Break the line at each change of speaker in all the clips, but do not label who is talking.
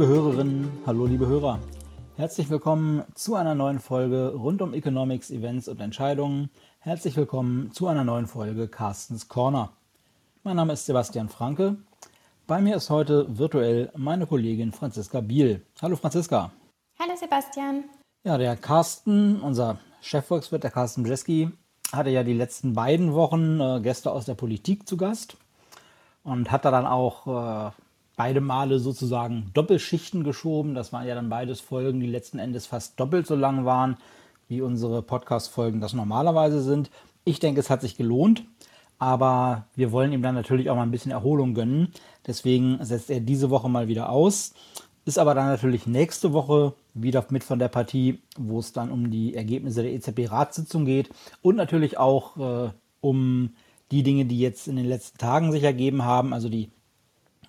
liebe Hörerinnen, hallo liebe Hörer. Herzlich willkommen zu einer neuen Folge rund um Economics, Events und Entscheidungen. Herzlich willkommen zu einer neuen Folge Carstens Corner. Mein Name ist Sebastian Franke. Bei mir ist heute virtuell meine Kollegin Franziska Biel. Hallo Franziska.
Hallo Sebastian.
Ja, der Carsten, unser Chefvolkswirt, der Carsten Bjeski, hatte ja die letzten beiden Wochen äh, Gäste aus der Politik zu Gast und hat da dann auch äh, beide Male sozusagen Doppelschichten geschoben. Das waren ja dann beides Folgen, die letzten Endes fast doppelt so lang waren, wie unsere Podcast-Folgen das normalerweise sind. Ich denke, es hat sich gelohnt, aber wir wollen ihm dann natürlich auch mal ein bisschen Erholung gönnen. Deswegen setzt er diese Woche mal wieder aus. Ist aber dann natürlich nächste Woche wieder mit von der Partie, wo es dann um die Ergebnisse der EZB-Ratssitzung geht und natürlich auch äh, um die Dinge, die jetzt in den letzten Tagen sich ergeben haben, also die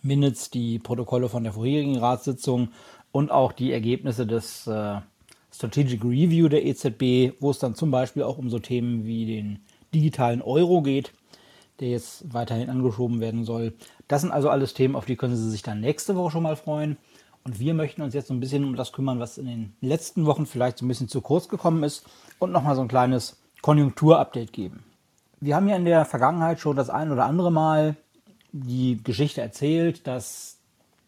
Minutes, die Protokolle von der vorherigen Ratssitzung und auch die Ergebnisse des äh, Strategic Review der EZB, wo es dann zum Beispiel auch um so Themen wie den digitalen Euro geht, der jetzt weiterhin angeschoben werden soll. Das sind also alles Themen, auf die können Sie sich dann nächste Woche schon mal freuen. Und wir möchten uns jetzt so ein bisschen um das kümmern, was in den letzten Wochen vielleicht so ein bisschen zu kurz gekommen ist und nochmal so ein kleines Konjunkturupdate geben. Wir haben ja in der Vergangenheit schon das ein oder andere Mal die Geschichte erzählt, dass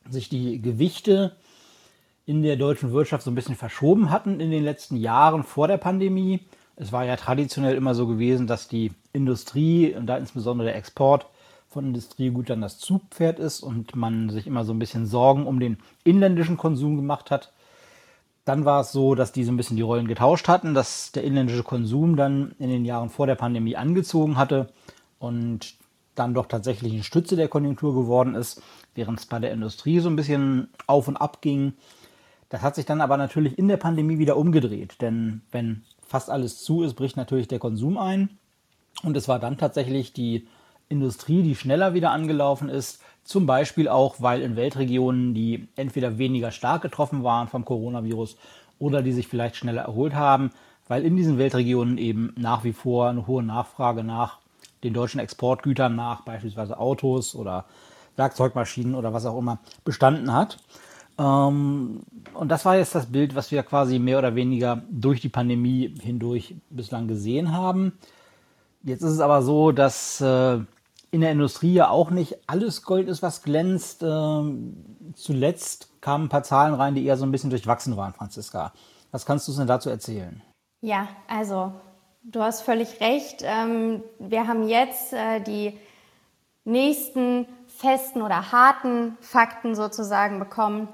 sich die Gewichte in der deutschen Wirtschaft so ein bisschen verschoben hatten in den letzten Jahren vor der Pandemie. Es war ja traditionell immer so gewesen, dass die Industrie und da insbesondere der Export von Industriegütern das Zugpferd ist und man sich immer so ein bisschen Sorgen um den inländischen Konsum gemacht hat. Dann war es so, dass die so ein bisschen die Rollen getauscht hatten, dass der inländische Konsum dann in den Jahren vor der Pandemie angezogen hatte und dann doch tatsächlich eine Stütze der Konjunktur geworden ist, während es bei der Industrie so ein bisschen auf und ab ging. Das hat sich dann aber natürlich in der Pandemie wieder umgedreht, denn wenn fast alles zu ist, bricht natürlich der Konsum ein. Und es war dann tatsächlich die Industrie, die schneller wieder angelaufen ist, zum Beispiel auch, weil in Weltregionen, die entweder weniger stark getroffen waren vom Coronavirus oder die sich vielleicht schneller erholt haben, weil in diesen Weltregionen eben nach wie vor eine hohe Nachfrage nach den deutschen Exportgütern nach, beispielsweise Autos oder Werkzeugmaschinen oder was auch immer, bestanden hat. Ähm, und das war jetzt das Bild, was wir quasi mehr oder weniger durch die Pandemie hindurch bislang gesehen haben. Jetzt ist es aber so, dass äh, in der Industrie ja auch nicht alles Gold ist, was glänzt. Ähm, zuletzt kamen ein paar Zahlen rein, die eher so ein bisschen durchwachsen waren, Franziska. Was kannst du uns denn dazu erzählen?
Ja, also du hast völlig recht. Ähm, wir haben jetzt äh, die nächsten festen oder harten Fakten sozusagen bekommen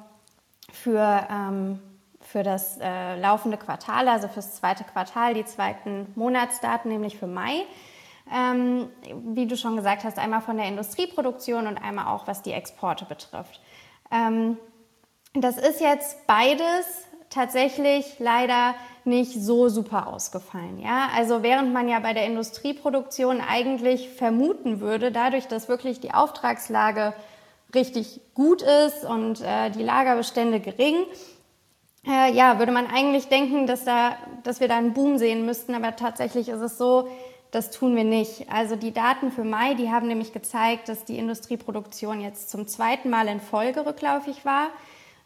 für, ähm, für das äh, laufende Quartal, also fürs zweite Quartal, die zweiten Monatsdaten, nämlich für Mai. Ähm, wie du schon gesagt hast, einmal von der Industrieproduktion und einmal auch was die Exporte betrifft. das ist jetzt beides tatsächlich leider nicht so super ausgefallen. Ja? Also während man ja bei der Industrieproduktion eigentlich vermuten würde, dadurch, dass wirklich die Auftragslage richtig gut ist und äh, die Lagerbestände gering, äh, ja, würde man eigentlich denken, dass, da, dass wir da einen Boom sehen müssten, aber tatsächlich ist es so, das tun wir nicht. Also die Daten für Mai, die haben nämlich gezeigt, dass die Industrieproduktion jetzt zum zweiten Mal in Folge rückläufig war.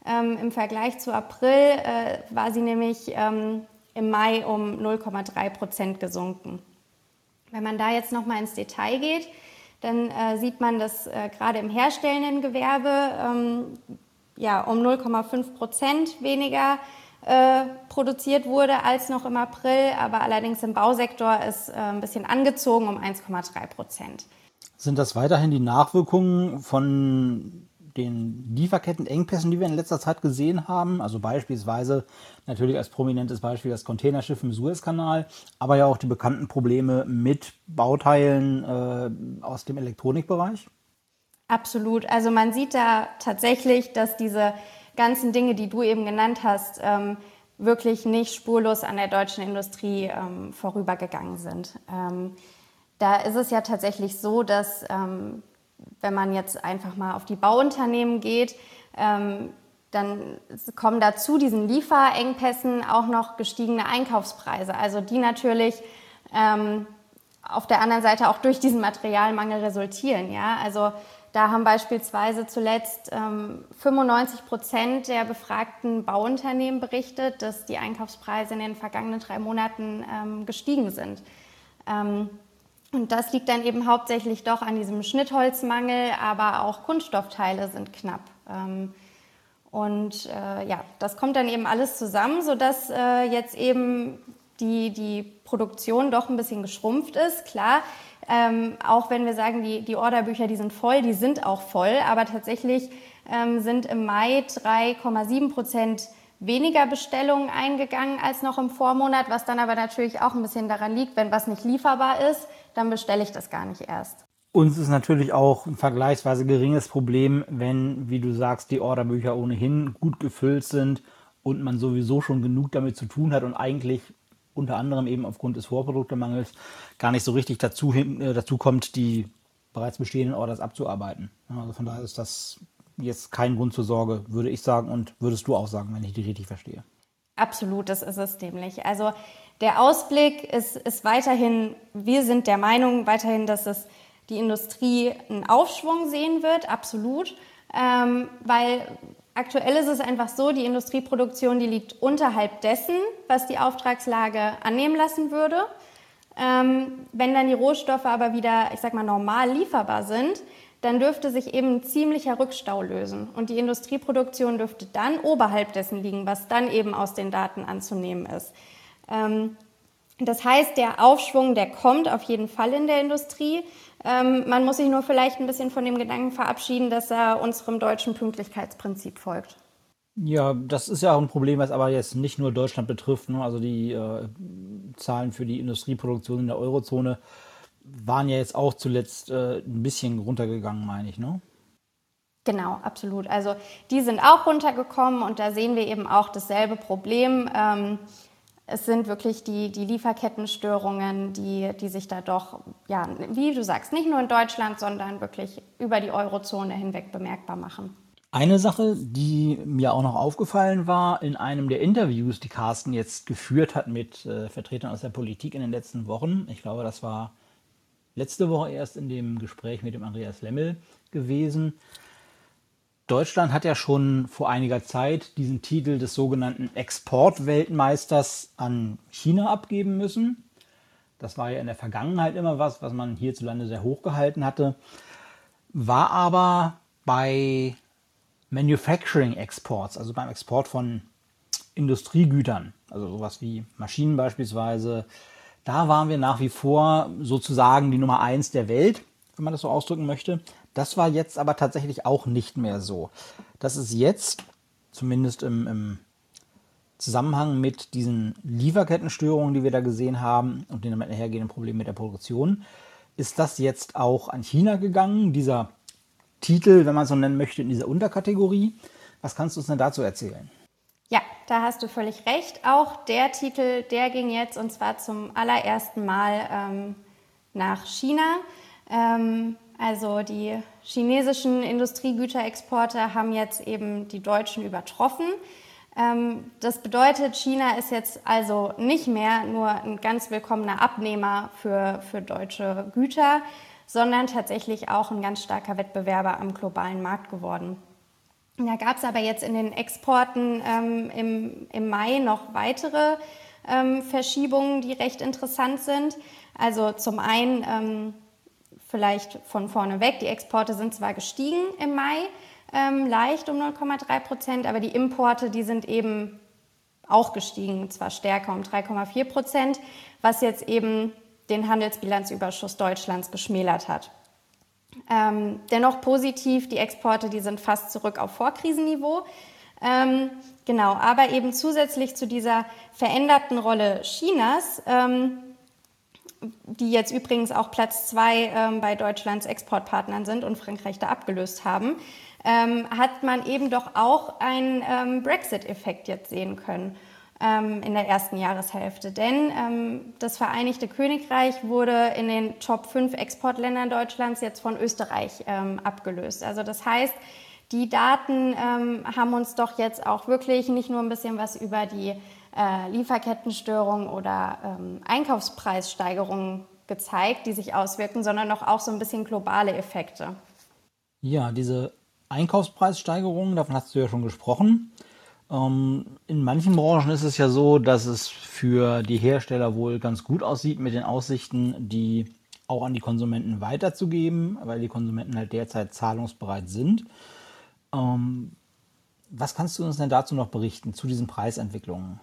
Ähm, Im Vergleich zu April äh, war sie nämlich ähm, im Mai um 0,3 Prozent gesunken. Wenn man da jetzt noch mal ins Detail geht, dann äh, sieht man, dass äh, gerade im herstellenden Gewerbe ähm, ja, um 0,5 Prozent weniger äh, produziert wurde als noch im April, aber allerdings im Bausektor ist äh, ein bisschen angezogen um 1,3 Prozent.
Sind das weiterhin die Nachwirkungen von den Lieferkettenengpässen, die wir in letzter Zeit gesehen haben. Also beispielsweise natürlich als prominentes Beispiel das Containerschiff im Suezkanal, aber ja auch die bekannten Probleme mit Bauteilen äh, aus dem Elektronikbereich.
Absolut. Also man sieht da tatsächlich, dass diese ganzen Dinge, die du eben genannt hast, ähm, wirklich nicht spurlos an der deutschen Industrie ähm, vorübergegangen sind. Ähm, da ist es ja tatsächlich so, dass ähm, wenn man jetzt einfach mal auf die Bauunternehmen geht, ähm, dann kommen dazu diesen Lieferengpässen auch noch gestiegene Einkaufspreise, also die natürlich ähm, auf der anderen Seite auch durch diesen Materialmangel resultieren. Ja? Also da haben beispielsweise zuletzt ähm, 95 Prozent der befragten Bauunternehmen berichtet, dass die Einkaufspreise in den vergangenen drei Monaten ähm, gestiegen sind. Ähm, und das liegt dann eben hauptsächlich doch an diesem Schnittholzmangel, aber auch Kunststoffteile sind knapp. Ähm, und äh, ja, das kommt dann eben alles zusammen, sodass äh, jetzt eben die, die Produktion doch ein bisschen geschrumpft ist. Klar, ähm, auch wenn wir sagen, die, die Orderbücher, die sind voll, die sind auch voll, aber tatsächlich ähm, sind im Mai 3,7 Prozent weniger Bestellungen eingegangen als noch im Vormonat, was dann aber natürlich auch ein bisschen daran liegt, wenn was nicht lieferbar ist, dann bestelle ich das gar nicht erst.
Uns ist natürlich auch ein vergleichsweise geringes Problem, wenn, wie du sagst, die Orderbücher ohnehin gut gefüllt sind und man sowieso schon genug damit zu tun hat und eigentlich unter anderem eben aufgrund des Vorproduktemangels gar nicht so richtig dazu, äh, dazu kommt, die bereits bestehenden Orders abzuarbeiten. Also von daher ist das jetzt kein Grund zur Sorge, würde ich sagen und würdest du auch sagen, wenn ich die richtig verstehe.
Absolut, das ist es nämlich. Also der Ausblick ist, ist weiterhin, wir sind der Meinung weiterhin, dass es die Industrie einen Aufschwung sehen wird, absolut. Ähm, weil aktuell ist es einfach so, die Industrieproduktion, die liegt unterhalb dessen, was die Auftragslage annehmen lassen würde. Ähm, wenn dann die Rohstoffe aber wieder, ich sag mal, normal lieferbar sind, dann dürfte sich eben ein ziemlicher Rückstau lösen. Und die Industrieproduktion dürfte dann oberhalb dessen liegen, was dann eben aus den Daten anzunehmen ist. Ähm, das heißt, der Aufschwung, der kommt auf jeden Fall in der Industrie. Ähm, man muss sich nur vielleicht ein bisschen von dem Gedanken verabschieden, dass er unserem deutschen Pünktlichkeitsprinzip folgt.
Ja, das ist ja auch ein Problem, was aber jetzt nicht nur Deutschland betrifft. Ne? Also die äh, Zahlen für die Industrieproduktion in der Eurozone waren ja jetzt auch zuletzt äh, ein bisschen runtergegangen, meine ich, ne?
Genau, absolut. Also die sind auch runtergekommen und da sehen wir eben auch dasselbe Problem. Ähm, es sind wirklich die, die Lieferkettenstörungen, die, die sich da doch, ja, wie du sagst, nicht nur in Deutschland, sondern wirklich über die Eurozone hinweg bemerkbar machen.
Eine Sache, die mir auch noch aufgefallen war, in einem der Interviews, die Carsten jetzt geführt hat mit äh, Vertretern aus der Politik in den letzten Wochen, ich glaube, das war letzte Woche erst in dem Gespräch mit dem Andreas Lemmel gewesen, Deutschland hat ja schon vor einiger Zeit diesen Titel des sogenannten Exportweltmeisters an China abgeben müssen. Das war ja in der Vergangenheit immer was, was man hierzulande sehr hoch gehalten hatte. War aber bei Manufacturing Exports, also beim Export von Industriegütern, also sowas wie Maschinen beispielsweise, da waren wir nach wie vor sozusagen die Nummer eins der Welt, wenn man das so ausdrücken möchte. Das war jetzt aber tatsächlich auch nicht mehr so. Das ist jetzt, zumindest im, im Zusammenhang mit diesen Lieferkettenstörungen, die wir da gesehen haben und den damit einhergehenden Problemen mit der Produktion, ist das jetzt auch an China gegangen, dieser Titel, wenn man es so nennen möchte, in dieser Unterkategorie. Was kannst du uns denn dazu erzählen?
Ja, da hast du völlig recht. Auch der Titel, der ging jetzt und zwar zum allerersten Mal ähm, nach China. Ähm, also die chinesischen Industriegüterexporte haben jetzt eben die deutschen übertroffen. Ähm, das bedeutet, China ist jetzt also nicht mehr nur ein ganz willkommener Abnehmer für, für deutsche Güter, sondern tatsächlich auch ein ganz starker Wettbewerber am globalen Markt geworden. Da gab es aber jetzt in den Exporten ähm, im, im Mai noch weitere ähm, Verschiebungen, die recht interessant sind. Also zum einen ähm, vielleicht von vorne weg. Die Exporte sind zwar gestiegen im Mai, ähm, leicht um 0,3 Prozent, aber die Importe, die sind eben auch gestiegen, zwar stärker um 3,4 Prozent, was jetzt eben den Handelsbilanzüberschuss Deutschlands geschmälert hat. Ähm, dennoch positiv, die Exporte, die sind fast zurück auf Vorkrisenniveau. Ähm, genau, aber eben zusätzlich zu dieser veränderten Rolle Chinas ähm, die jetzt übrigens auch Platz zwei ähm, bei Deutschlands Exportpartnern sind und Frankreich da abgelöst haben, ähm, hat man eben doch auch einen ähm, Brexit-Effekt jetzt sehen können in der ersten Jahreshälfte. Denn ähm, das Vereinigte Königreich wurde in den Top 5 Exportländern Deutschlands jetzt von Österreich ähm, abgelöst. Also das heißt, die Daten haben uns doch jetzt auch wirklich nicht nur ein bisschen was über die äh, Lieferkettenstörungen oder ähm, Einkaufspreissteigerungen gezeigt, die sich auswirken, sondern noch auch so ein bisschen globale Effekte.
Ja, diese Einkaufspreissteigerungen, davon hast du ja schon gesprochen. Ähm, in manchen Branchen ist es ja so, dass es für die Hersteller wohl ganz gut aussieht mit den Aussichten, die auch an die Konsumenten weiterzugeben, weil die Konsumenten halt derzeit zahlungsbereit sind. Ähm, was kannst du uns denn dazu noch berichten, zu diesen Preisentwicklungen?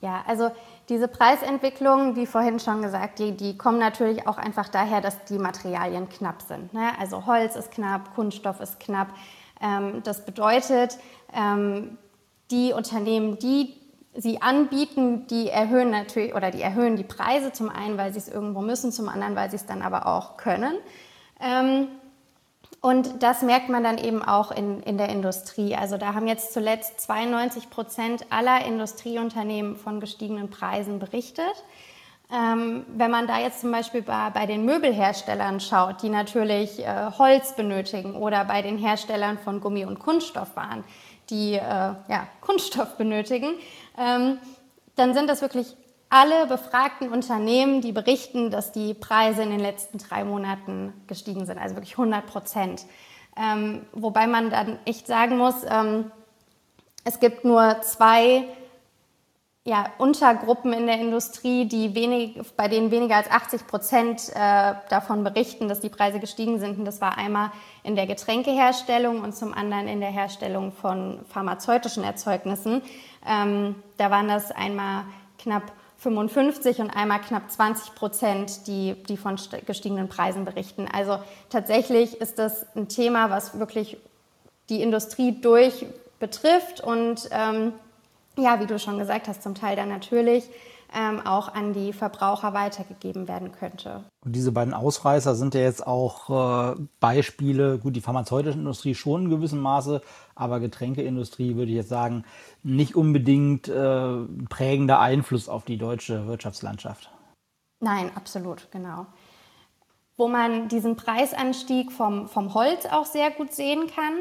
Ja, also diese Preisentwicklungen, wie vorhin schon gesagt, die, die kommen natürlich auch einfach daher, dass die Materialien knapp sind. Ne? Also Holz ist knapp, Kunststoff ist knapp. Ähm, das bedeutet, ähm, die Unternehmen, die sie anbieten, die erhöhen natürlich oder die erhöhen die Preise zum einen, weil sie es irgendwo müssen, zum anderen, weil sie es dann aber auch können. Ähm, und das merkt man dann eben auch in, in der Industrie. Also da haben jetzt zuletzt 92 Prozent aller Industrieunternehmen von gestiegenen Preisen berichtet. Ähm, wenn man da jetzt zum Beispiel bei, bei den Möbelherstellern schaut, die natürlich äh, Holz benötigen oder bei den Herstellern von Gummi- und Kunststoffwaren, die äh, ja, Kunststoff benötigen, ähm, dann sind das wirklich alle befragten Unternehmen, die berichten, dass die Preise in den letzten drei Monaten gestiegen sind, also wirklich 100 Prozent. Ähm, wobei man dann echt sagen muss, ähm, es gibt nur zwei ja, Untergruppen in der Industrie, die wenig, bei denen weniger als 80 Prozent äh, davon berichten, dass die Preise gestiegen sind. Und das war einmal in der Getränkeherstellung und zum anderen in der Herstellung von pharmazeutischen Erzeugnissen. Ähm, da waren das einmal knapp 55 und einmal knapp 20 Prozent, die, die von gestiegenen Preisen berichten. Also tatsächlich ist das ein Thema, was wirklich die Industrie durch betrifft und ähm, ja, wie du schon gesagt hast, zum Teil dann natürlich ähm, auch an die Verbraucher weitergegeben werden könnte.
Und diese beiden Ausreißer sind ja jetzt auch äh, Beispiele, gut, die pharmazeutische Industrie schon in gewissem Maße, aber Getränkeindustrie würde ich jetzt sagen, nicht unbedingt äh, prägender Einfluss auf die deutsche Wirtschaftslandschaft.
Nein, absolut, genau. Wo man diesen Preisanstieg vom, vom Holz auch sehr gut sehen kann,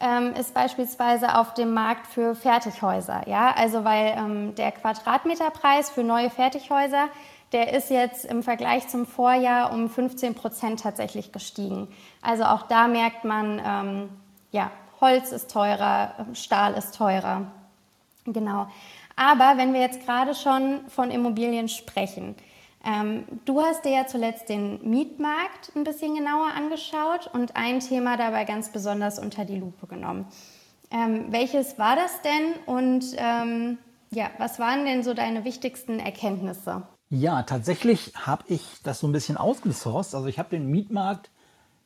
ähm, ist beispielsweise auf dem Markt für Fertighäuser. Ja? Also weil ähm, der Quadratmeterpreis für neue Fertighäuser, der ist jetzt im Vergleich zum Vorjahr um 15 Prozent tatsächlich gestiegen. Also auch da merkt man, ähm, ja, Holz ist teurer, Stahl ist teurer. Genau. Aber wenn wir jetzt gerade schon von Immobilien sprechen, ähm, du hast dir ja zuletzt den Mietmarkt ein bisschen genauer angeschaut und ein Thema dabei ganz besonders unter die Lupe genommen. Ähm, welches war das denn und ähm, ja, was waren denn so deine wichtigsten Erkenntnisse?
Ja, tatsächlich habe ich das so ein bisschen ausgesourced. Also ich habe den Mietmarkt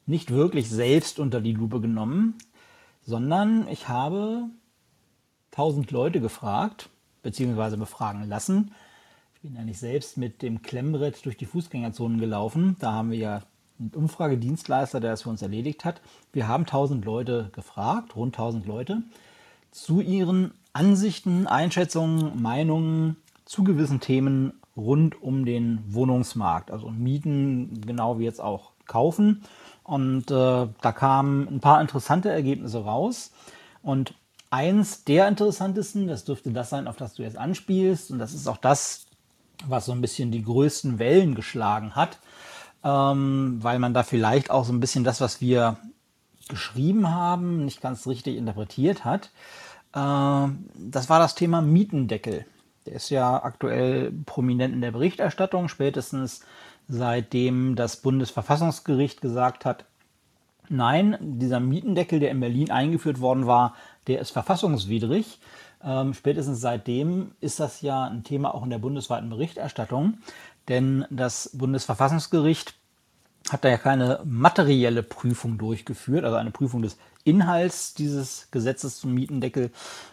nicht wirklich selbst unter die Lupe genommen, sondern ich habe tausend Leute gefragt, beziehungsweise befragen lassen, ich bin nicht selbst mit dem Klemmbrett durch die Fußgängerzonen gelaufen. Da haben wir ja einen Umfragedienstleister, der das für uns erledigt hat. Wir haben 1000 Leute gefragt, rund 1000 Leute, zu ihren Ansichten, Einschätzungen, Meinungen zu gewissen Themen rund um den Wohnungsmarkt. Also Mieten, genau wie jetzt auch kaufen. Und äh, da kamen ein paar interessante Ergebnisse raus. Und eins der interessantesten, das dürfte das sein, auf das du jetzt anspielst. Und das ist auch das, was so ein bisschen die größten Wellen geschlagen hat, ähm, weil man da vielleicht auch so ein bisschen das, was wir geschrieben haben, nicht ganz richtig interpretiert hat. Äh, das war das Thema Mietendeckel. Der ist ja aktuell prominent in der Berichterstattung, spätestens seitdem das Bundesverfassungsgericht gesagt hat, nein, dieser Mietendeckel, der in Berlin eingeführt worden war, der ist verfassungswidrig. Ähm, spätestens seitdem ist das ja ein Thema auch in der bundesweiten Berichterstattung, denn das Bundesverfassungsgericht hat da ja keine materielle Prüfung durchgeführt, also eine Prüfung des Inhalts dieses Gesetzes zum Mietendeckel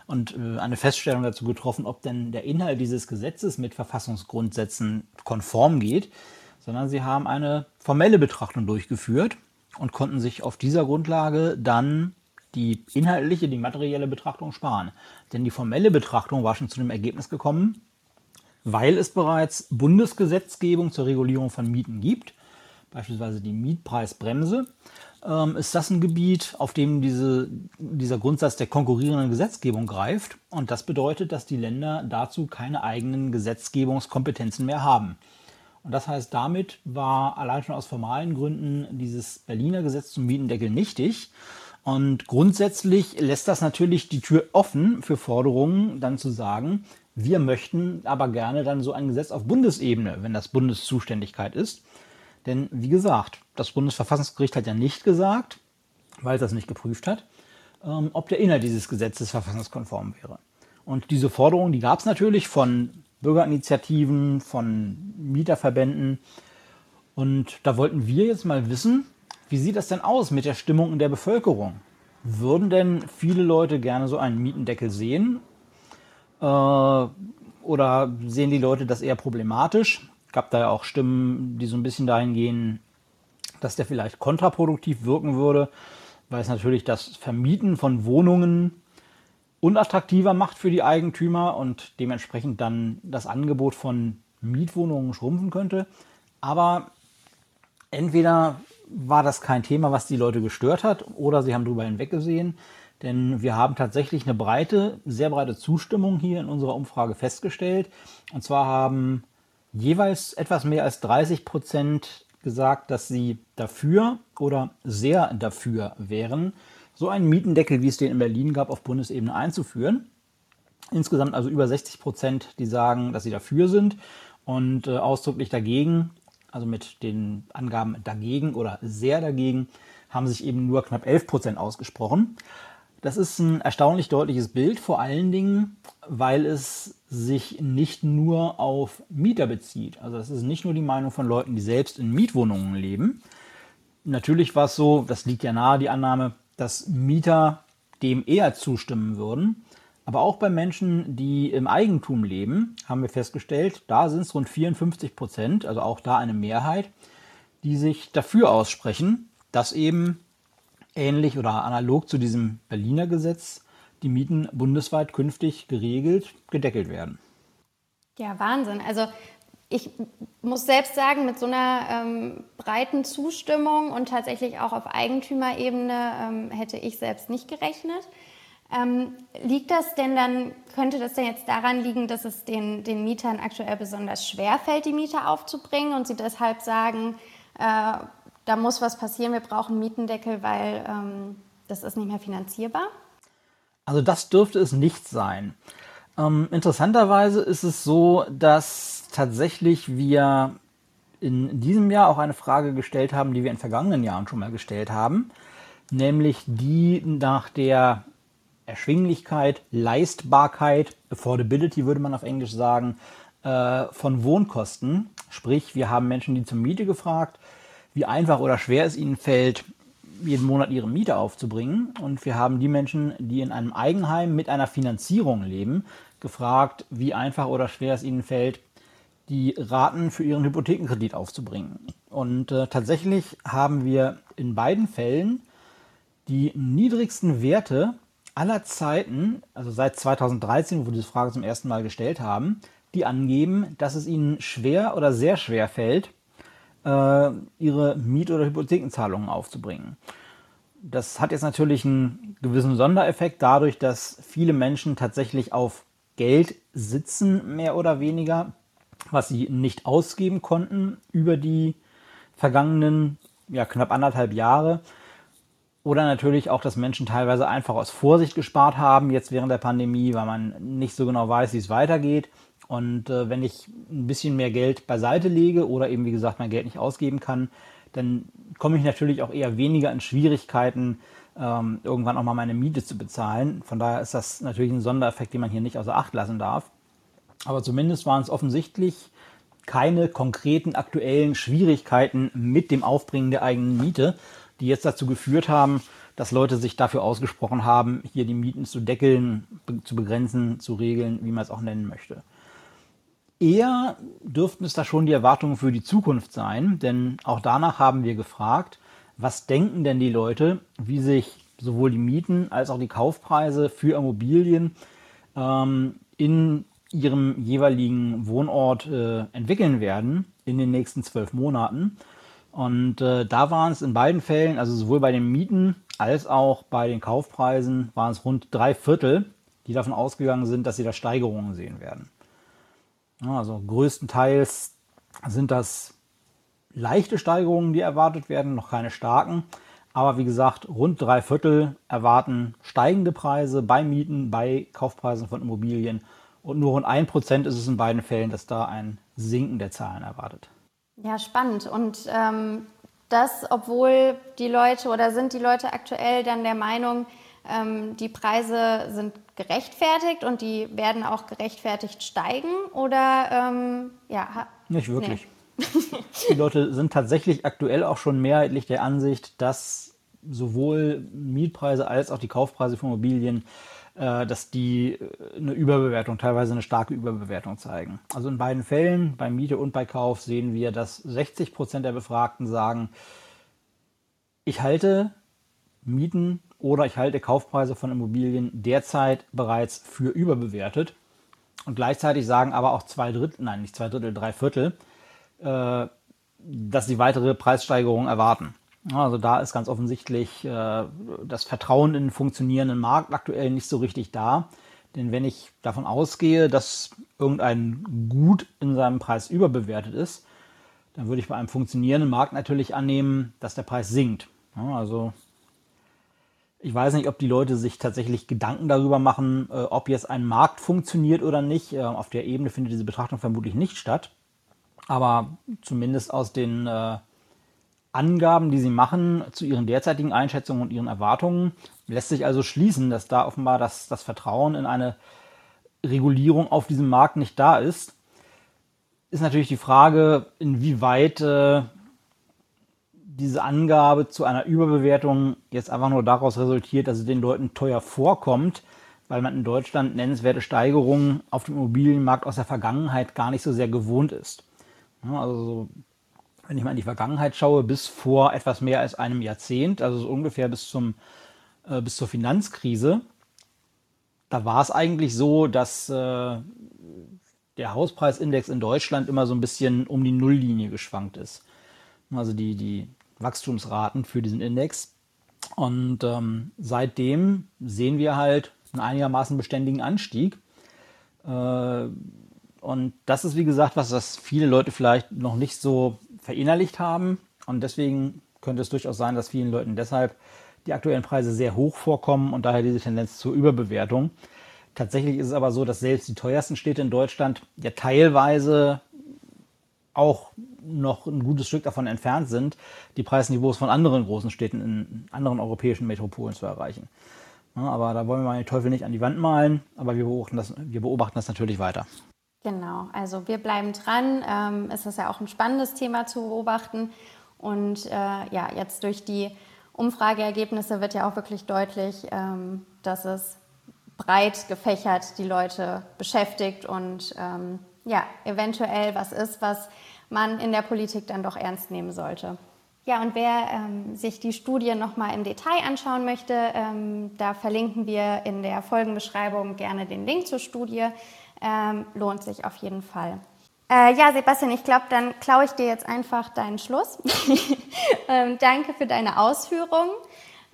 und äh, eine Feststellung dazu getroffen, ob denn der Inhalt dieses Gesetzes mit Verfassungsgrundsätzen konform geht, sondern sie haben eine formelle Betrachtung durchgeführt und konnten sich auf dieser Grundlage dann die inhaltliche, die materielle Betrachtung sparen. Denn die formelle Betrachtung war schon zu dem Ergebnis gekommen, weil es bereits Bundesgesetzgebung zur Regulierung von Mieten gibt, beispielsweise die Mietpreisbremse, ähm, ist das ein Gebiet, auf dem diese, dieser Grundsatz der konkurrierenden Gesetzgebung greift. Und das bedeutet, dass die Länder dazu keine eigenen Gesetzgebungskompetenzen mehr haben. Und das heißt, damit war allein schon aus formalen Gründen dieses Berliner Gesetz zum Mietendeckel nichtig. Und grundsätzlich lässt das natürlich die Tür offen für Forderungen, dann zu sagen, wir möchten aber gerne dann so ein Gesetz auf Bundesebene, wenn das Bundeszuständigkeit ist. Denn wie gesagt, das Bundesverfassungsgericht hat ja nicht gesagt, weil es das nicht geprüft hat, ähm, ob der Inhalt dieses Gesetzes verfassungskonform wäre. Und diese Forderung, die gab es natürlich von Bürgerinitiativen, von Mieterverbänden. Und da wollten wir jetzt mal wissen, wie sieht das denn aus mit der Stimmung in der Bevölkerung? Würden denn viele Leute gerne so einen Mietendeckel sehen? Äh, oder sehen die Leute das eher problematisch? Gab da ja auch Stimmen, die so ein bisschen dahin gehen, dass der vielleicht kontraproduktiv wirken würde, weil es natürlich das Vermieten von Wohnungen unattraktiver macht für die Eigentümer und dementsprechend dann das Angebot von Mietwohnungen schrumpfen könnte. Aber entweder war das kein Thema, was die Leute gestört hat, oder sie haben darüber hinweggesehen. Denn wir haben tatsächlich eine breite, sehr breite Zustimmung hier in unserer Umfrage festgestellt. Und zwar haben jeweils etwas mehr als 30 Prozent gesagt, dass sie dafür oder sehr dafür wären, so einen Mietendeckel, wie es den in Berlin gab, auf Bundesebene einzuführen. Insgesamt also über 60 Prozent, die sagen, dass sie dafür sind und äh, ausdrücklich dagegen, also mit den Angaben dagegen oder sehr dagegen, haben sich eben nur knapp 11 Prozent ausgesprochen. Das ist ein erstaunlich deutliches Bild, vor allen Dingen, weil es sich nicht nur auf Mieter bezieht. Also das ist nicht nur die Meinung von Leuten, die selbst in Mietwohnungen leben. Natürlich war es so, das liegt ja nahe, die Annahme, dass Mieter dem eher zustimmen würden. Aber auch bei Menschen, die im Eigentum leben, haben wir festgestellt, da sind es rund 54 Prozent, also auch da eine Mehrheit, die sich dafür aussprechen, dass eben ähnlich oder analog zu diesem Berliner Gesetz die Mieten bundesweit künftig geregelt, gedeckelt werden.
Ja, Wahnsinn. Also ich muss selbst sagen, mit so einer ähm, breiten Zustimmung und tatsächlich auch auf Eigentümerebene ähm, hätte ich selbst nicht gerechnet. Ähm, liegt das denn dann, könnte das denn jetzt daran liegen, dass es den, den Mietern aktuell besonders schwer fällt, die Mieter aufzubringen und sie deshalb sagen, äh, da muss was passieren, wir brauchen Mietendeckel, weil ähm, das ist nicht mehr finanzierbar?
Also das dürfte es nicht sein. Ähm, interessanterweise ist es so, dass tatsächlich wir in diesem Jahr auch eine Frage gestellt haben, die wir in vergangenen Jahren schon mal gestellt haben, nämlich die nach der Erschwinglichkeit, Leistbarkeit, Affordability würde man auf Englisch sagen, äh, von Wohnkosten. Sprich, wir haben Menschen, die zur Miete gefragt, wie einfach oder schwer es ihnen fällt, jeden Monat ihre Miete aufzubringen. Und wir haben die Menschen, die in einem Eigenheim mit einer Finanzierung leben, gefragt, wie einfach oder schwer es ihnen fällt, die Raten für ihren Hypothekenkredit aufzubringen. Und äh, tatsächlich haben wir in beiden Fällen die niedrigsten Werte aller Zeiten, also seit 2013, wo wir diese Frage zum ersten Mal gestellt haben, die angeben, dass es ihnen schwer oder sehr schwer fällt, äh, ihre Miet- oder Hypothekenzahlungen aufzubringen. Das hat jetzt natürlich einen gewissen Sondereffekt dadurch, dass viele Menschen tatsächlich auf Geld sitzen, mehr oder weniger, was sie nicht ausgeben konnten über die vergangenen ja, knapp anderthalb Jahre. Oder natürlich auch, dass Menschen teilweise einfach aus Vorsicht gespart haben, jetzt während der Pandemie, weil man nicht so genau weiß, wie es weitergeht. Und äh, wenn ich ein bisschen mehr Geld beiseite lege oder eben, wie gesagt, mein Geld nicht ausgeben kann, dann komme ich natürlich auch eher weniger in Schwierigkeiten, ähm, irgendwann auch mal meine Miete zu bezahlen. Von daher ist das natürlich ein Sondereffekt, den man hier nicht außer Acht lassen darf. Aber zumindest waren es offensichtlich keine konkreten aktuellen Schwierigkeiten mit dem Aufbringen der eigenen Miete, die jetzt dazu geführt haben, dass Leute sich dafür ausgesprochen haben, hier die Mieten zu deckeln, zu begrenzen, zu regeln, wie man es auch nennen möchte. Eher dürften es da schon die Erwartungen für die Zukunft sein, denn auch danach haben wir gefragt, was denken denn die Leute, wie sich sowohl die Mieten als auch die Kaufpreise für Immobilien ähm, in ihrem jeweiligen Wohnort äh, entwickeln werden in den nächsten zwölf Monaten. Und äh, da waren es in beiden Fällen, also sowohl bei den Mieten als auch bei den Kaufpreisen, waren es rund drei Viertel, die davon ausgegangen sind, dass sie da Steigerungen sehen werden. Ja, also größtenteils sind das leichte Steigerungen, die erwartet werden, noch keine starken. Aber wie gesagt, rund drei Viertel erwarten steigende Preise bei Mieten, bei Kaufpreisen von Immobilien. Und nur rund ein Prozent ist es in beiden Fällen, dass da ein Sinken der Zahlen erwartet.
Ja, spannend. Und ähm, das, obwohl die Leute oder sind die Leute aktuell dann der Meinung, ähm, die Preise sind gerechtfertigt und die werden auch gerechtfertigt steigen? Oder ähm, ja?
Nicht wirklich. Nee. Die Leute sind tatsächlich aktuell auch schon mehrheitlich der Ansicht, dass sowohl Mietpreise als auch die Kaufpreise von Immobilien, dass die äh, eine Überbewertung, teilweise eine starke Überbewertung zeigen. Also in beiden Fällen, bei Miete und bei Kauf, sehen wir, dass 60 Prozent der Befragten sagen, ich halte Mieten oder ich halte Kaufpreise von Immobilien derzeit bereits für überbewertet. Und gleichzeitig sagen aber auch zwei Drittel, nein, nicht zwei Drittel, drei Viertel, äh, dass sie weitere Preissteigerungen erwarten. Also da ist ganz offensichtlich äh, das Vertrauen in den funktionierenden Markt aktuell nicht so richtig da. Denn wenn ich davon ausgehe, dass irgendein Gut in seinem Preis überbewertet ist, dann würde ich bei einem funktionierenden Markt natürlich annehmen, dass der Preis sinkt. also ich weiß nicht, ob die Leute sich tatsächlich Gedanken darüber machen, äh, ob jetzt ein Markt funktioniert oder nicht. Äh, auf der Ebene findet diese Betrachtung vermutlich nicht statt. Aber zumindest aus den äh, Angaben, die sie machen zu ihren derzeitigen Einschätzungen und ihren Erwartungen, lässt sich also schließen, dass da offenbar das, das Vertrauen in eine Regulierung auf diesem Markt nicht da ist. Ist natürlich die Frage, inwieweit äh, diese Angabe zu einer Überbewertung jetzt einfach nur daraus resultiert, dass es den Leuten teuer vorkommt, weil man in Deutschland nennenswerte Steigerungen auf dem Immobilienmarkt aus der Vergangenheit gar nicht so sehr gewohnt ist. Also wenn ich mal in die Vergangenheit schaue, bis vor etwas mehr als einem Jahrzehnt, also so ungefähr bis, zum, äh, bis zur Finanzkrise, da war es eigentlich so, dass äh, der Hauspreisindex in Deutschland immer so ein bisschen um die Nulllinie geschwankt ist. Also die, die Wachstumsraten für diesen Index. Und ähm, seitdem sehen wir halt einen einigermaßen beständigen Anstieg. Äh, und das ist, wie gesagt, was das viele Leute vielleicht noch nicht so verinnerlicht haben. Und deswegen könnte es durchaus sein, dass vielen Leuten deshalb die aktuellen Preise sehr hoch vorkommen und daher diese Tendenz zur Überbewertung. Tatsächlich ist es aber so, dass selbst die teuersten Städte in Deutschland ja teilweise auch noch ein gutes Stück davon entfernt sind, die Preisniveaus von anderen großen Städten in anderen europäischen Metropolen zu erreichen. Aber da wollen wir mal den Teufel nicht an die Wand malen, aber wir beobachten das, wir beobachten das natürlich weiter.
Genau, also wir bleiben dran. Ähm, es ist ja auch ein spannendes Thema zu beobachten. Und äh, ja, jetzt durch die Umfrageergebnisse wird ja auch wirklich deutlich, ähm, dass es breit gefächert die Leute beschäftigt und ähm, ja, eventuell was ist, was man in der Politik dann doch ernst nehmen sollte. Ja, und wer ähm, sich die Studie nochmal im Detail anschauen möchte, ähm, da verlinken wir in der Folgenbeschreibung gerne den Link zur Studie. Ähm, lohnt sich auf jeden Fall. Äh, ja, Sebastian, ich glaube, dann klaue ich dir jetzt einfach deinen Schluss. ähm, danke für deine Ausführungen.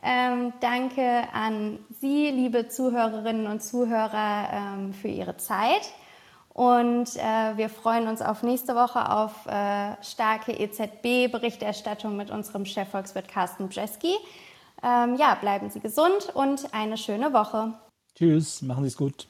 Ähm, danke an Sie, liebe Zuhörerinnen und Zuhörer, ähm, für Ihre Zeit. Und äh, wir freuen uns auf nächste Woche auf äh, starke EZB-Berichterstattung mit unserem Chefvolkswirt Carsten Bjeski. Ähm, ja, bleiben Sie gesund und eine schöne Woche.
Tschüss, machen Sie es gut.